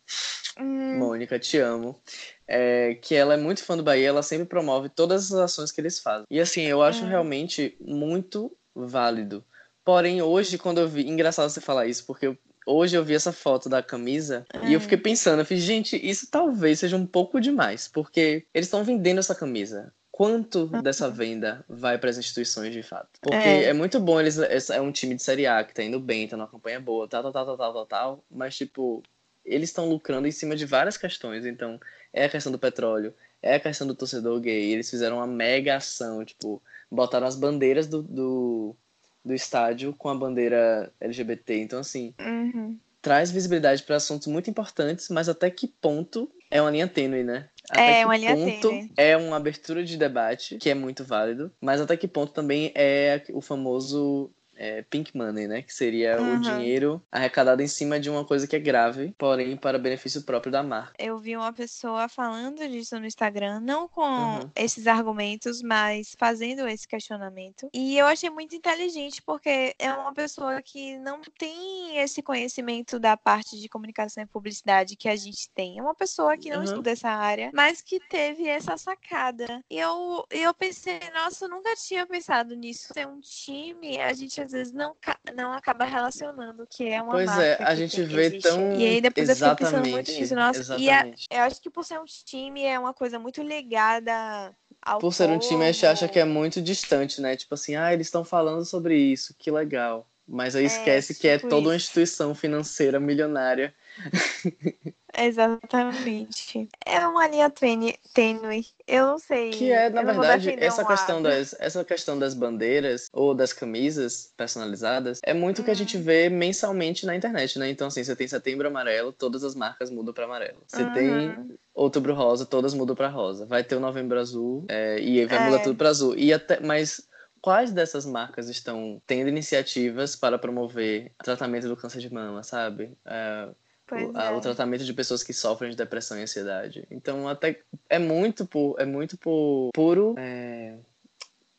Hum,
Mônica, te amo. É, que ela é muito fã do Bahia, ela sempre promove todas as ações que eles fazem. E assim, eu acho
Hum.
realmente muito válido. Porém, hoje, quando eu vi. Engraçado você falar isso, porque eu- hoje eu vi essa foto da camisa e eu
Hum.
fiquei pensando, eu fiz, gente, isso talvez seja um pouco demais, porque eles estão vendendo essa camisa. Quanto dessa venda vai para as instituições de fato? Porque
É.
é. muito bom eles. É um time de Série A que tá indo bem, tá numa campanha boa, tal, tal, tal, tal, tal, tal, tal. Mas, tipo, eles estão lucrando em cima de várias questões. Então, é a questão do petróleo, é a questão do torcedor gay. Eles fizeram uma mega ação, tipo, botaram as bandeiras do, do, do estádio com a bandeira LGBT. Então, assim,
uhum.
traz visibilidade para assuntos muito importantes, mas até que ponto é uma linha tênue, né? Até
É,
que
uma linha
ponto
tênue.
é uma abertura de debate, que é muito válido, mas até que ponto também é o famoso é, pink money, né? Que seria
Uhum.
o dinheiro arrecadado em cima de uma coisa que é grave, porém para benefício próprio da marca.
Eu vi uma pessoa falando disso no Instagram, não com
Uhum.
esses argumentos, mas fazendo esse questionamento. E eu achei muito inteligente, porque é uma pessoa que não tem esse conhecimento da parte de comunicação e publicidade que a gente tem. É uma pessoa que não
Uhum.
estuda essa área, mas que teve essa sacada. E eu, eu pensei, nossa, eu nunca tinha pensado nisso. Ser um time, a gente às vezes não, não acaba relacionando que é uma
Pois
marca.
é, a gente vê
existe.
tão
E aí depois eu fiquei pensando muito
exatamente,
nisso. Nossa, e a,
exatamente.
eu acho que por ser um time é uma coisa muito ligada ao
Por ser um time, a gente acha
povo.
que é muito distante, né? Tipo assim, ah, eles estão falando sobre isso, que legal. Mas aí
É,
esquece que é
tipo
toda uma
isso.
instituição financeira milionária.
Exatamente. É uma linha tênue. Eu não sei.
Que é, na verdade, essa questão, das, essa questão das bandeiras ou das camisas personalizadas é muito o que a gente
Hum.
vê mensalmente na internet, né? Então, assim, você tem setembro amarelo, todas as marcas mudam para amarelo. Você
Uhum.
tem outubro rosa, todas mudam para rosa. Vai ter o novembro azul é, e vai
É.
mudar tudo para azul. E até, mas quais dessas marcas estão tendo iniciativas para promover tratamento do câncer de mama, sabe? É, o,
é.
tratamento de pessoas que sofrem de depressão e ansiedade. Então, até é muito por, é muito por puro é,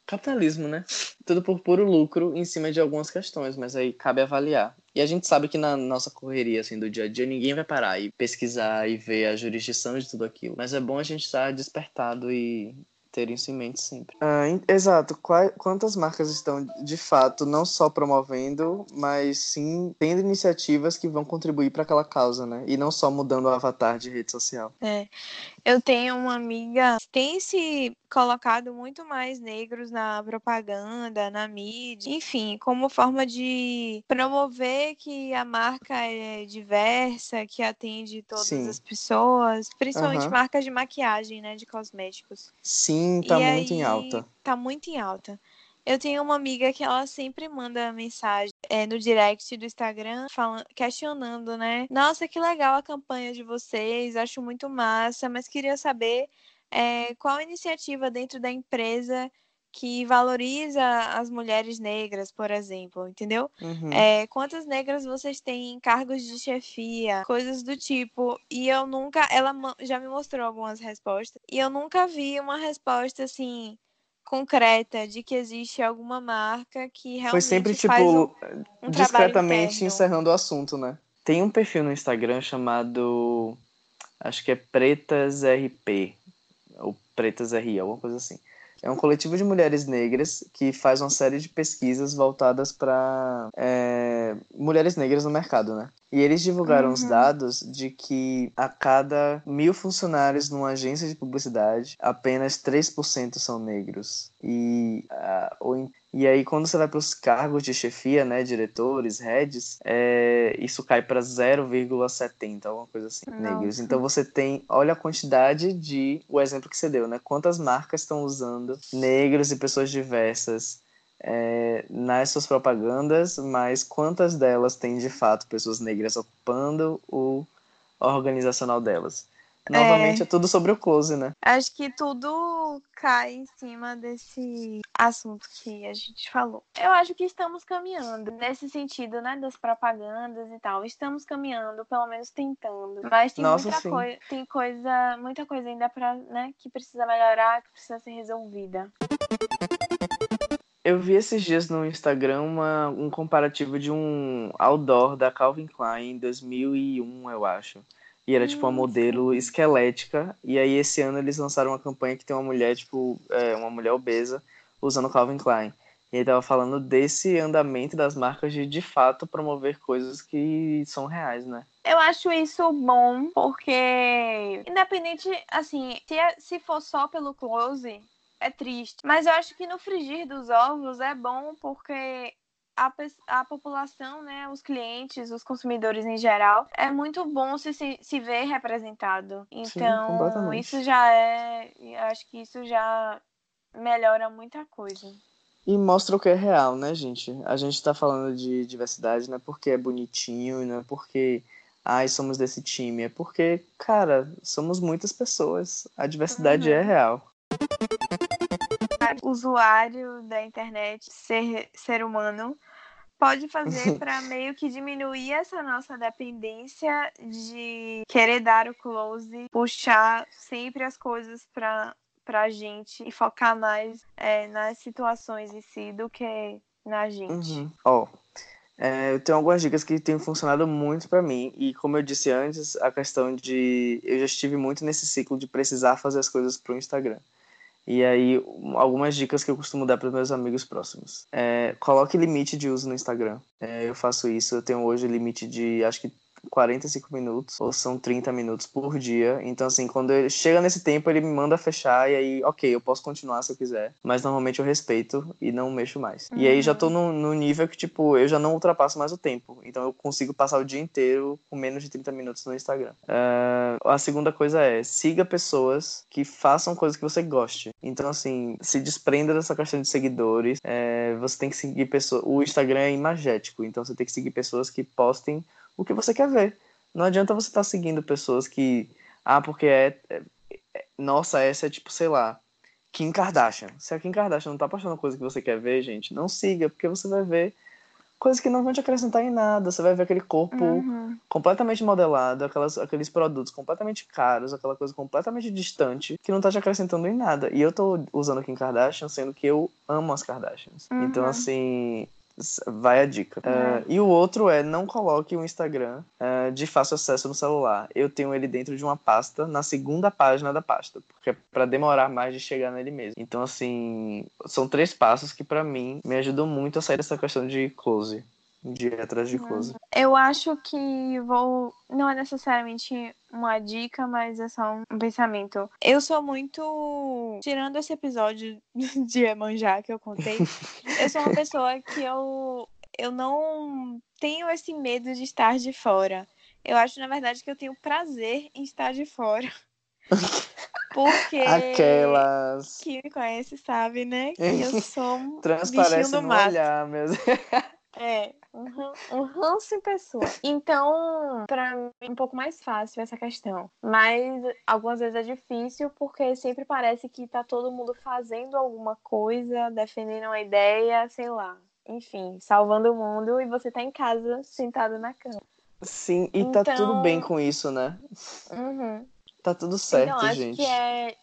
capitalismo, né? Tudo por puro lucro em cima de algumas questões, mas aí cabe avaliar. E a gente sabe que na nossa correria, assim, do dia a dia, ninguém vai parar e pesquisar e ver a jurisdição de tudo aquilo. Mas é bom a gente estar despertado e ter isso em mente sempre. Ah, exato. quantas marcas estão, de fato, não só promovendo, mas sim tendo iniciativas que vão contribuir para aquela causa, né? E não só mudando o avatar de rede social.
É. Eu tenho uma amiga que tem se colocado muito mais negros na propaganda, na mídia, enfim, como forma de promover que a marca é diversa, que atende todas Sim. as pessoas, principalmente uhum. marcas de maquiagem, né, de cosméticos.
Sim, tá e muito aí, em alta.
Tá muito em alta. Eu tenho uma amiga que ela sempre manda mensagem é, no direct do Instagram falando, questionando, né? Nossa, que legal a campanha de vocês, acho muito massa, mas queria saber é, qual iniciativa dentro da empresa que valoriza as mulheres negras, por exemplo, entendeu? Uhum. É, quantas negras vocês têm em cargos de chefia, coisas do tipo. E eu nunca, ela já me mostrou algumas respostas, e eu nunca vi uma resposta assim concreta de que existe alguma marca que realmente
Foi sempre, tipo, um, um discretamente encerrando o assunto, né? Tem um perfil no Instagram chamado. Acho que é Pretas RP. Ou Pretas RI, alguma coisa assim. É um coletivo de mulheres negras que faz uma série de pesquisas voltadas para é, mulheres negras no mercado, né? E eles divulgaram uhum. os dados de que a cada mil funcionários numa agência de publicidade, apenas 3% são negros. E, uh, e aí, quando você vai para os cargos de chefia, né, diretores, heads, é, isso cai para 0,70, alguma coisa assim, negros. Então você tem, olha a quantidade de, o exemplo que você deu, né? Quantas marcas estão usando negros e pessoas diversas é, nas suas propagandas, mas quantas delas têm de fato pessoas negras ocupando o organizacional delas? Novamente é. é tudo sobre o close, né?
Acho que tudo cai em cima desse assunto que a gente falou. Eu acho que estamos caminhando nesse sentido, né, das propagandas e tal. Estamos caminhando, pelo menos tentando. Mas tem Nossa, muita coisa, tem coisa, muita coisa ainda para, né, que precisa melhorar, que precisa ser resolvida.
Eu vi esses dias no Instagram uma, um comparativo de um outdoor da Calvin Klein em 2001, eu acho e era, tipo, uma modelo esquelética. E aí, esse ano, eles lançaram uma campanha que tem uma mulher, tipo, é, uma mulher obesa, usando Calvin Klein. E ele tava falando desse andamento das marcas de, de fato, promover coisas que são reais, né?
Eu acho isso bom, porque, independente, assim, se, é, se for só pelo close, é triste. Mas eu acho que no frigir dos ovos é bom porque a, a população, né, os clientes, os consumidores em geral, é muito bom se, se, se ver representado. Então, Sim, isso já é. Acho que isso já melhora muita coisa.
E mostra o que é real, né, gente? A gente tá falando de diversidade não é porque é bonitinho, não é porque. Ai, somos desse time. É porque, cara, somos muitas pessoas. A diversidade uhum. é real
usuário da internet, ser, ser humano, pode fazer para meio que diminuir essa nossa dependência de querer dar o close, puxar sempre as coisas para pra gente e focar mais é, nas situações em si do que na gente.
Uhum. Ó, é, eu tenho algumas dicas que têm funcionado muito para mim e como eu disse antes, a questão de eu já estive muito nesse ciclo de precisar fazer as coisas pro Instagram. E aí, algumas dicas que eu costumo dar para meus amigos próximos. É, coloque limite de uso no Instagram. É, eu faço isso, eu tenho hoje limite de acho que 45 minutos, ou são 30 minutos por dia. Então, assim, quando ele chega nesse tempo, ele me manda fechar e aí, ok, eu posso continuar se eu quiser. Mas normalmente eu respeito e não mexo mais. Uhum. E aí já tô no, no, nível que, tipo, eu já não ultrapasso mais o tempo. Então eu consigo passar o dia inteiro com menos de 30 minutos no Instagram. Uh, a segunda coisa é, siga pessoas que façam coisas que você goste. Então, assim, se desprenda dessa questão de seguidores. É, você tem que seguir pessoas. O Instagram é imagético, então você tem que seguir pessoas que postem o que você quer ver. Não adianta você estar tá seguindo pessoas que. Ah, porque é, é, é, Nossa, essa é tipo, sei lá. Kim Kardashian. Se a Kim Kardashian não tá postando coisa que você quer ver, gente, não siga, porque você vai ver coisas que não vão te acrescentar em nada. Você vai ver aquele corpo
Uhum.
completamente modelado, aquelas, aqueles produtos completamente caros, aquela coisa completamente distante, que não tá te acrescentando em nada. E eu tô usando a Kim Kardashian, sendo que eu amo as Kardashians.
Uhum.
Então, assim, vai a dica.
É.
Eh, e o outro é, não coloque o Instagram eh, de fácil acesso no celular. Eu tenho ele dentro de uma pasta, na segunda página da pasta, porque é pra demorar mais de chegar nele mesmo. Então, assim, são três passos que pra mim me ajudam muito a sair dessa questão de close. De ir atrás de close.
Eu acho que vou. Não é necessariamente uma dica, mas é só um pensamento. Eu sou muito. Tirando esse episódio de Emanjá que eu contei, eu sou uma pessoa que eu, eu não tenho esse medo de estar de fora. Eu acho, na verdade, que eu tenho prazer em estar de fora. Porque
Aquelas.
quem me conhece sabe, né? Que eu sou um
Transparece no
mato.
olhar mesmo.
É, um, ran- um ranço em pessoa. Então, pra mim é um pouco mais fácil essa questão. Mas algumas vezes é difícil porque sempre parece que tá todo mundo fazendo alguma coisa, defendendo uma ideia, sei lá. Enfim, salvando o mundo e você tá em casa sentado na cama.
Sim, e tá
Então-
tudo bem com isso, né?
Uhum.
Tá tudo certo,
então, acho
gente.
que é,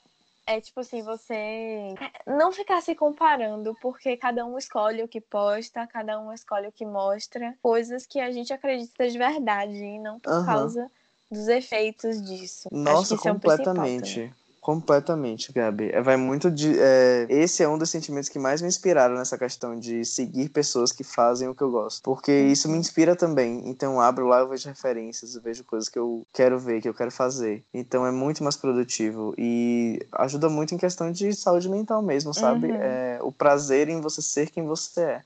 é tipo assim, você não ficar se comparando, porque cada um escolhe o que posta, cada um escolhe o que mostra, coisas que a gente acredita de verdade, e não por
Aham.
causa dos efeitos disso.
Nossa,
é o principal
completamente. Gabi. É, Vai muito de. é, Esse é um dos sentimentos que mais me inspiraram nessa questão de seguir pessoas que fazem o que eu gosto. Porque isso me inspira também. Então eu abro lá, eu vejo referências, eu vejo coisas que eu quero ver, que eu quero fazer. Então é muito mais produtivo. E ajuda muito em questão de saúde mental mesmo, sabe?
Uhum.
É, o prazer em você ser quem você é.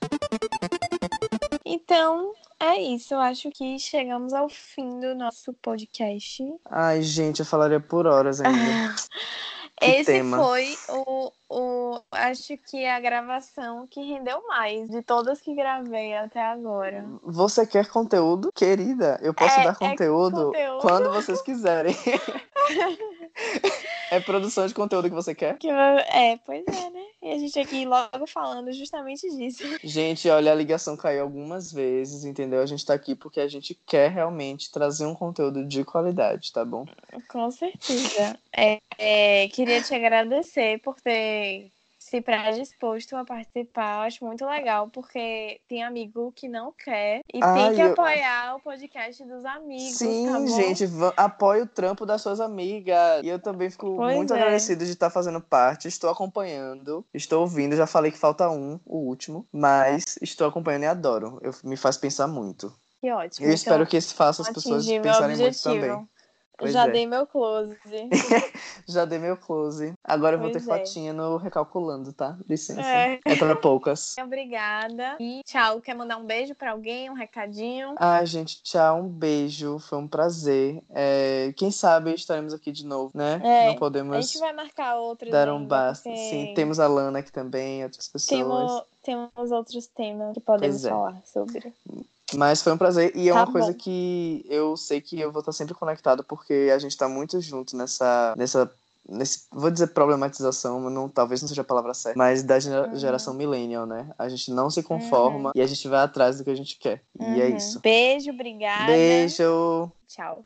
Então, é isso. Eu acho que chegamos ao fim do nosso podcast.
Ai, gente, eu falaria por horas ainda.
Esse
tema.
foi o, o. Acho que a gravação que rendeu mais de todas que gravei até agora.
Você quer conteúdo? Querida, eu posso
É,
dar
é
conteúdo,
conteúdo.
quando vocês quiserem. é produção de conteúdo que você quer?
Que, é, pois é, né? E a gente aqui logo falando justamente disso.
Gente, olha, a ligação caiu algumas vezes, entendeu? A gente tá aqui porque a gente quer realmente trazer um conteúdo de qualidade, tá bom?
Com certeza. É, é, queria te agradecer por ter se predisposto a participar. Eu acho muito legal, porque tem amigo que não quer e
Ai,
tem que
eu-
apoiar o podcast dos amigos.
Sim,
tá
gente, apoie o trampo das suas amigas. E eu também fico
Pois
muito
é.
agradecido de estar fazendo parte. Estou acompanhando, estou ouvindo. Já falei que falta um, o último, mas estou acompanhando e adoro. Eu, me faz pensar muito.
Que ótimo.
Eu espero
Então,
que isso faça as pessoas pensarem muito também. Pois
Já
é.
dei meu close.
Já dei meu close. Agora eu vou
Pois
ter
é.
fotinha no Recalculando, tá? Licença.
É.
É, pra poucas.
Obrigada. E tchau. Quer mandar um beijo pra alguém? Um recadinho?
Ai, gente, tchau, um beijo. Foi um prazer. É, quem sabe estaremos aqui de novo, né?
É,
Não
A
podemos
gente vai marcar outros.
dar um basta.
porque
Sim, temos a Lana aqui também, outras pessoas.
temos, temos outros temas que podemos
é.
falar sobre.
Mas foi um prazer. E é
Tá
uma coisa
bom.
que eu sei que eu vou estar sempre conectado, porque a gente tá muito junto nessa. nessa nesse, vou dizer problematização, não, talvez não seja a palavra certa, mas da gera-
Uhum.
geração millennial, né? A gente não se conforma e a gente vai atrás do que a gente quer. E é
Uhum.
isso.
Beijo, obrigada.
Beijo!
Tchau.